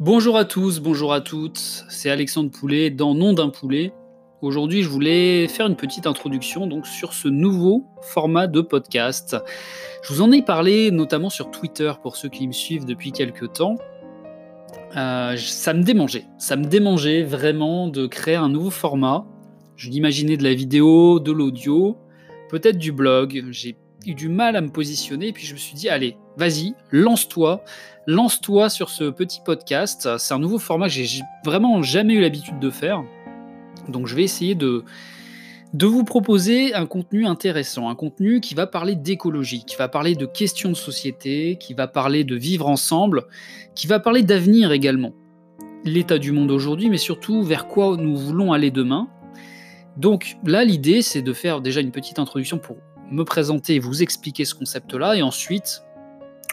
Bonjour à tous, bonjour à toutes, c'est Alexandre Poulet dans Nom d'un poulet. Aujourd'hui, je voulais faire une petite introduction donc sur ce nouveau format de podcast. Je vous en ai parlé notamment sur Twitter pour ceux qui me suivent depuis quelques temps. Euh, ça me démangeait, ça me démangeait vraiment de créer un nouveau format. Je l'imaginais de la vidéo, de l'audio, peut-être du blog. J'ai eu du mal à me positionner et puis je me suis dit allez, vas-y, lance-toi, lance-toi sur ce petit podcast. C'est un nouveau format que j'ai vraiment jamais eu l'habitude de faire. Donc je vais essayer de, de vous proposer un contenu intéressant, un contenu qui va parler d'écologie, qui va parler de questions de société, qui va parler de vivre ensemble, qui va parler d'avenir également. L'état du monde aujourd'hui, mais surtout vers quoi nous voulons aller demain. Donc là, l'idée, c'est de faire déjà une petite introduction pour me présenter et vous expliquer ce concept-là, et ensuite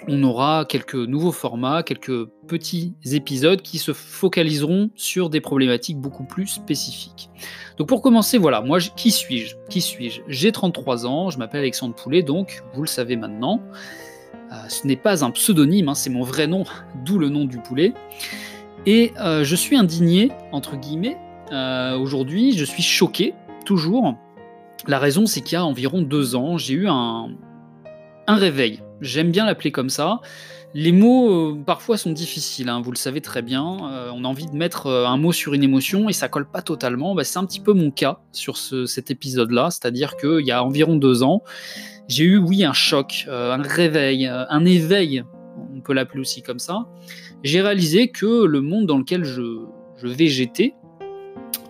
on aura quelques nouveaux formats, quelques petits épisodes qui se focaliseront sur des problématiques beaucoup plus spécifiques. Donc pour commencer, voilà, moi, qui suis-je? Qui suis-je? J'ai 33 ans, je m'appelle Alexandre Poulet, donc vous le savez maintenant. Euh, ce n'est pas un pseudonyme, hein, c'est mon vrai nom, d'où le nom du poulet. Et euh, je suis indigné, entre guillemets, euh, aujourd'hui, je suis choqué, toujours. La raison, c'est qu'il y a environ deux ans, j'ai eu un, un réveil J'aime bien l'appeler comme ça. Les mots, euh, parfois, sont difficiles, hein, vous le savez très bien. Euh, on a envie de mettre euh, un mot sur une émotion et ça colle pas totalement. Bah, c'est un petit peu mon cas sur cet épisode-là, c'est-à-dire qu'il y a environ deux ans, j'ai eu, oui, un choc, un réveil, un éveil, on peut l'appeler aussi comme ça. J'ai réalisé que le monde dans lequel je, je végétais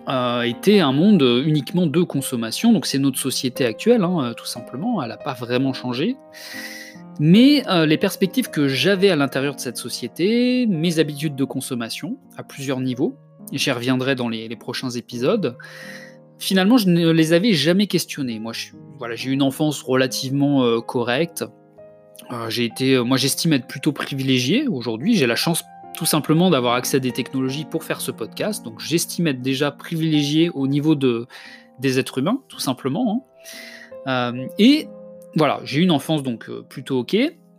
était un monde uniquement de consommation. Donc c'est notre société actuelle, hein, tout simplement. Elle n'a pas vraiment changé. Mais euh, les perspectives que j'avais à l'intérieur de cette société, mes habitudes de consommation à plusieurs niveaux, et j'y reviendrai dans les, prochains épisodes, finalement je ne les avais jamais questionnées. Moi, j'ai eu une enfance relativement euh, correcte. Euh, j'ai été, moi, j'estime être plutôt privilégié aujourd'hui. J'ai la chance tout simplement d'avoir accès à des technologies pour faire ce podcast. Donc, j'estime être déjà privilégié au niveau de, des êtres humains, tout simplement. Hein. et voilà, j'ai eu une enfance donc euh, plutôt ok.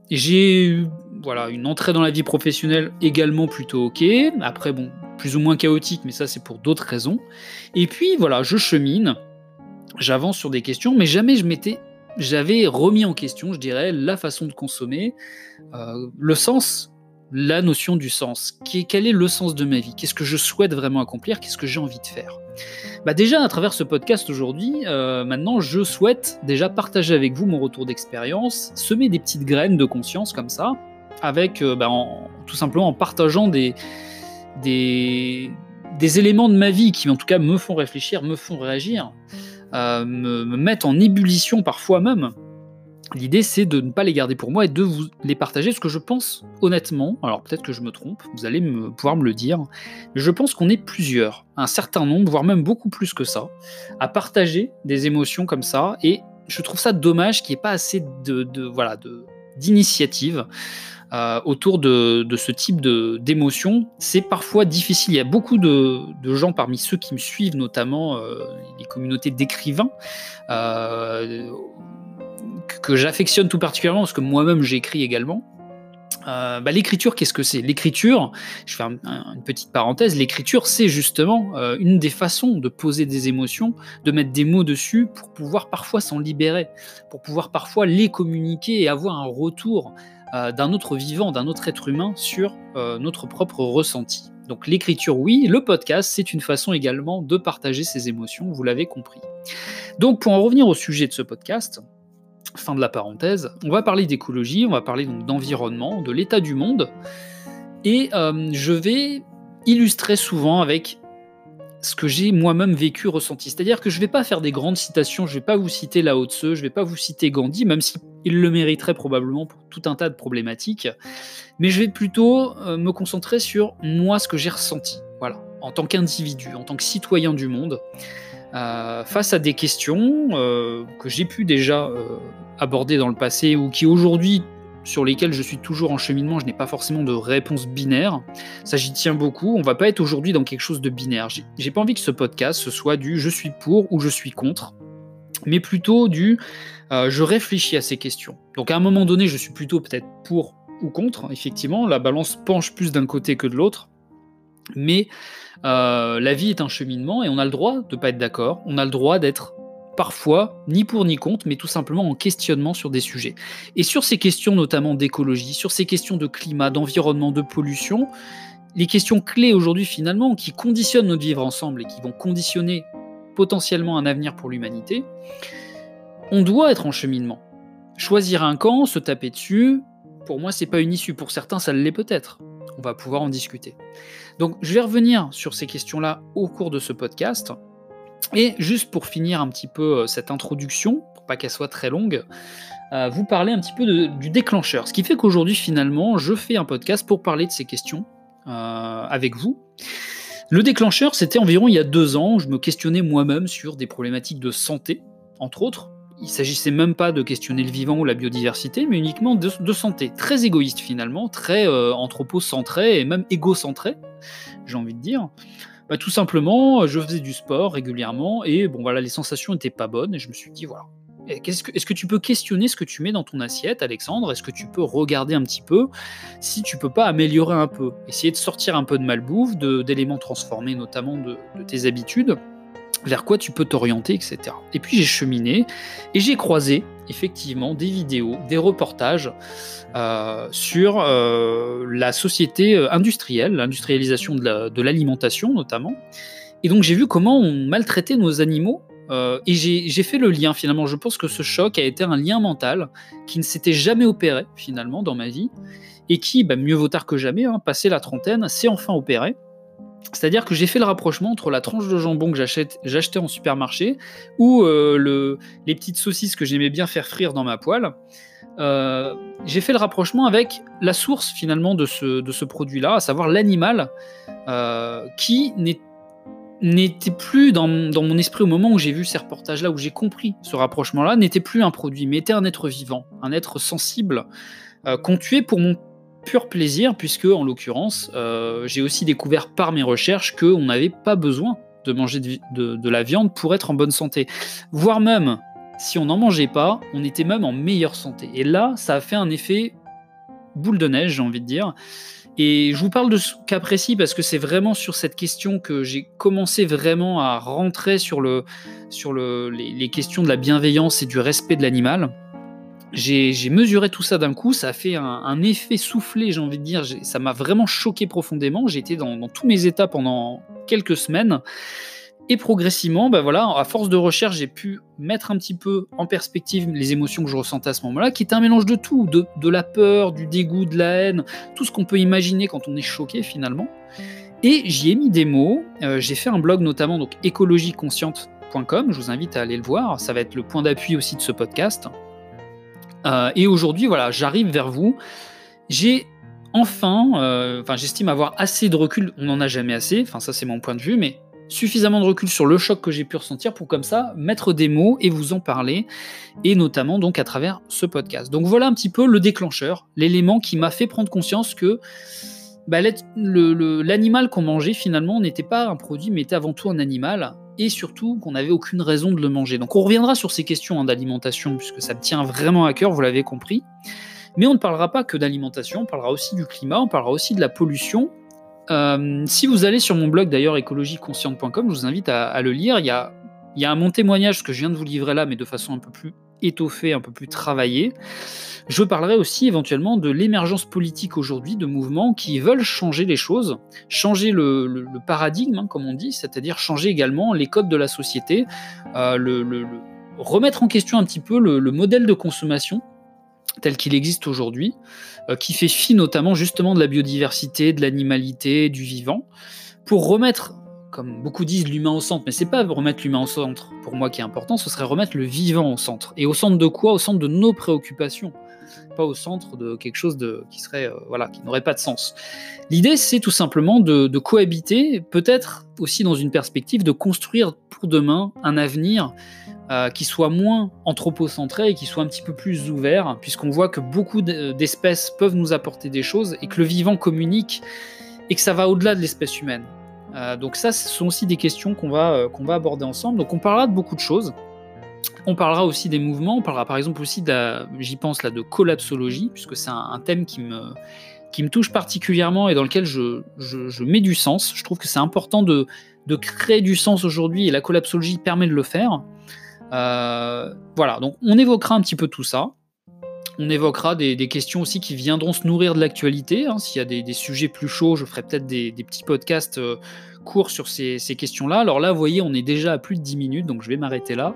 J'ai eu voilà, une entrée dans la vie professionnelle également plutôt ok. Après, bon, plus ou moins chaotique, mais ça c'est pour d'autres raisons. Et puis voilà, je chemine, j'avance sur des questions, mais jamais je m'étais, j'avais remis en question, je dirais, la façon de consommer, euh, le sens la notion du sens. quel est le sens de ma vie? Qu'est-ce que je souhaite vraiment accomplir? Qu'est-ce que j'ai envie de faire? Bah Déjà, à travers ce podcast aujourd'hui, euh, maintenant, je souhaite déjà partager avec vous mon retour d'expérience, semer des petites graines de conscience comme ça, avec euh, bah, tout simplement en partageant des, des, éléments de ma vie qui, en tout cas, me font réfléchir, me font réagir, euh, me, me mettent en ébullition parfois même. L'idée, c'est de ne pas les garder pour moi et de vous les partager, ce que je pense honnêtement, alors peut-être que je me trompe, vous allez pouvoir me le dire, je pense qu'on est plusieurs, un certain nombre, voire même beaucoup plus que ça, à partager des émotions comme ça, et je trouve ça dommage qu'il n'y ait pas assez de, voilà euh, autour de, ce type d'émotions. C'est parfois difficile. Il y a beaucoup de, gens parmi ceux qui me suivent, notamment euh, les communautés d'écrivains, euh, que j'affectionne tout particulièrement parce que moi-même j'écris également. Euh, bah, l'écriture, qu'est-ce que c'est? L'écriture, je fais une petite parenthèse, l'écriture, c'est justement euh, une des façons de poser des émotions, de mettre des mots dessus pour pouvoir parfois s'en libérer, pour pouvoir parfois les communiquer et avoir un retour euh, d'un autre vivant, d'un autre être humain sur notre propre ressenti. Donc l'écriture, oui, le podcast, c'est une façon également de partager ses émotions, vous l'avez compris. Donc pour en revenir au sujet de ce podcast, fin de la parenthèse, on va parler d'écologie, on va parler donc d'environnement, de l'état du monde, et euh, je vais illustrer souvent avec ce que j'ai moi-même vécu, ressenti. C'est-à-dire que je ne vais pas faire des grandes citations, je ne vais pas vous citer Lao Tse, je ne vais pas vous citer Gandhi, même s'il le mériterait probablement pour tout un tas de problématiques, mais je vais plutôt euh, me concentrer sur moi, ce que j'ai ressenti, voilà, en tant qu'individu, en tant que citoyen du monde. Euh, face à des questions euh, que j'ai pu déjà euh, aborder dans le passé ou qui aujourd'hui sur lesquelles je suis toujours en cheminement, je n'ai pas forcément de réponse binaire. Ça, j'y tiens beaucoup. On va pas être aujourd'hui dans quelque chose de binaire. J'ai pas envie que ce podcast ce soit du je suis pour ou je suis contre, mais plutôt du je réfléchis à ces questions. Donc à un moment donné, je suis plutôt peut-être pour ou contre. Effectivement, la balance penche plus d'un côté que de l'autre. Mais la vie est un cheminement et on a le droit de ne pas être d'accord, on a le droit d'être parfois ni pour ni contre, mais tout simplement en questionnement sur des sujets. Et sur ces questions notamment d'écologie, sur ces questions de climat, d'environnement, de pollution, les questions clés aujourd'hui finalement qui conditionnent notre vivre ensemble et qui vont conditionner potentiellement un avenir pour l'humanité, on doit être en cheminement. Choisir un camp, se taper dessus, pour moi, c'est pas une issue. Pour certains, ça l'est peut-être. On va pouvoir en discuter. Donc, je vais revenir sur ces questions-là au cours de ce podcast. Et juste pour finir un petit peu euh, cette introduction, pour pas qu'elle soit très longue, euh, vous parler un petit peu du déclencheur. Ce qui fait qu'aujourd'hui, finalement, je fais un podcast pour parler de ces questions euh, avec vous. Le déclencheur, c'était environ il y a deux ans, où je me questionnais moi-même sur des problématiques de santé, entre autres. Il s'agissait même pas de questionner le vivant ou la biodiversité, mais uniquement de, santé. Très égoïste finalement, très anthropocentré et même égocentré, j'ai envie de dire. Bah, tout simplement, je faisais du sport régulièrement et bon voilà, les sensations n'étaient pas bonnes et je me suis dit voilà. Est-ce que, tu peux questionner ce que tu mets dans ton assiette, Alexandre? Est-ce que tu peux regarder un petit peu si tu peux pas améliorer un peu? Essayer de sortir un peu de malbouffe, d'éléments transformés notamment de tes habitudes vers quoi tu peux t'orienter, etc. Et puis j'ai cheminé et j'ai croisé effectivement des vidéos, des reportages euh, sur euh, la société euh, industrielle, l'industrialisation de l'alimentation notamment. Et donc j'ai vu comment on maltraitait nos animaux et j'ai fait le lien finalement. Je pense que ce choc a été un lien mental qui ne s'était jamais opéré finalement dans ma vie et qui, bah, mieux vaut tard que jamais, hein, passé la trentaine, s'est enfin opéré. C'est-à-dire que j'ai fait le rapprochement entre la tranche de jambon que j'achetais en supermarché ou euh, les petites saucisses que j'aimais bien faire frire dans ma poêle. Euh, j'ai fait le rapprochement avec la source finalement de ce, produit-là, à savoir l'animal euh, qui n'était plus dans, dans, mon esprit au moment où j'ai vu ces reportages-là, où j'ai compris ce rapprochement-là, n'était plus un produit, mais était un être vivant, un être sensible, qu'on tuait pour mon pur plaisir, puisque en l'occurrence, euh, j'ai aussi découvert par mes recherches qu'on n'avait pas besoin de manger de, la viande pour être en bonne santé. Voire même, si on n'en mangeait pas, on était même en meilleure santé. Et là, ça a fait un effet boule de neige, j'ai envie de dire. Et je vous parle de ce cas précis parce que c'est vraiment sur cette question que j'ai commencé vraiment à rentrer sur, le, sur le, les questions de la bienveillance et du respect de l'animal. J'ai mesuré tout ça d'un coup, ça a fait un, effet soufflé, j'ai envie de dire, ça m'a vraiment choqué profondément, j'ai été dans, tous mes états pendant quelques semaines, et progressivement, bah voilà, à force de recherche, j'ai pu mettre un petit peu en perspective les émotions que je ressentais à ce moment-là, qui étaient un mélange de tout, de, la peur, du dégoût, de la haine, tout ce qu'on peut imaginer quand on est choqué finalement. Et j'y ai mis des mots, euh, j'ai fait un blog notamment, donc écologieconsciente.com, je vous invite à aller le voir, ça va être le point d'appui aussi de ce podcast. Euh, et aujourd'hui, voilà, j'arrive vers vous. J'ai enfin, euh, enfin, j'estime avoir assez de recul. On n'en a jamais assez. Enfin, ça, c'est mon point de vue, mais suffisamment de recul sur le choc que j'ai pu ressentir pour comme ça mettre des mots et vous en parler, et notamment donc à travers ce podcast. Donc voilà un petit peu le déclencheur, l'élément qui m'a fait prendre conscience que bah, l'animal qu'on mangeait finalement n'était pas un produit, mais était avant tout un animal, et surtout qu'on n'avait aucune raison de le manger. Donc on reviendra sur ces questions hein, d'alimentation, puisque ça me tient vraiment à cœur, vous l'avez compris. Mais on ne parlera pas que d'alimentation, on parlera aussi du climat, on parlera aussi de la pollution. Euh, si vous allez sur mon blog d'ailleurs écologieconsciente.com, je vous invite à, le lire. Il y, a, il y a mon témoignage que je viens de vous livrer là, mais de façon un peu plus étoffée, un peu plus travaillée. Je parlerai aussi éventuellement de l'émergence politique aujourd'hui de mouvements qui veulent changer les choses, changer le, paradigme, hein, comme on dit, c'est-à-dire changer également les codes de la société, euh, le, remettre en question un petit peu le, modèle de consommation tel qu'il existe aujourd'hui, euh, qui fait fi notamment justement de la biodiversité, de l'animalité, du vivant, pour remettre comme beaucoup disent, l'humain au centre, mais c'est pas remettre l'humain au centre pour moi qui est important, ce serait remettre le vivant au centre. Et au centre de quoi? Au centre de nos préoccupations pas au centre de quelque chose qui serait euh, voilà qui n'aurait pas de sens. L'idée c'est tout simplement de, cohabiter, peut-être aussi dans une perspective de construire pour demain un avenir euh, qui soit moins anthropocentré et qui soit un petit peu plus ouvert, puisqu'on voit que beaucoup d'espèces peuvent nous apporter des choses et que le vivant communique et que ça va au-delà de l'espèce humaine. Euh, donc ça, ce sont aussi des questions qu'on va, qu'on va aborder ensemble. Donc on parlera de beaucoup de choses. On parlera aussi des mouvements, on parlera par exemple aussi, j'y pense là, de collapsologie, puisque c'est un, thème qui me, qui me touche particulièrement et dans lequel je, je, mets du sens. Je trouve que c'est important de, de, créer du sens aujourd'hui et la collapsologie permet de le faire. Euh, voilà, donc on évoquera un petit peu tout ça. On évoquera des, questions aussi qui viendront se nourrir de l'actualité. Hein. S'il y a des, sujets plus chauds, je ferai peut-être des, petits podcasts euh, courts sur ces, questions-là. Alors là, vous voyez, on est déjà à plus de 10 minutes, donc je vais m'arrêter là.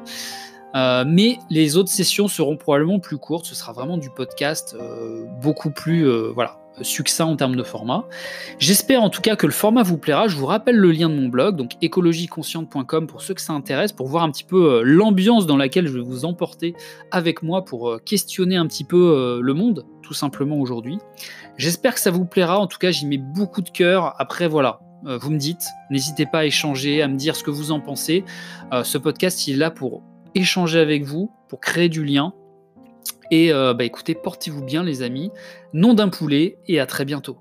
Euh, mais les autres sessions seront probablement plus courtes. Ce sera vraiment du podcast euh, beaucoup plus voilà, succinct en termes de format. J'espère en tout cas que le format vous plaira. Je vous rappelle le lien de mon blog, donc écologieconsciente.com pour ceux que ça intéresse, pour voir un petit peu l'ambiance dans laquelle je vais vous emporter avec moi pour questionner un petit peu le monde, tout simplement aujourd'hui. J'espère que ça vous plaira. En tout cas, j'y mets beaucoup de cœur. Après, voilà, vous me dites, n'hésitez pas à échanger, à me dire ce que vous en pensez. ce podcast, il est là pour échanger avec vous, pour créer du lien. Et euh, bah écoutez, portez-vous bien les amis. Nom d'un poulet et à très bientôt.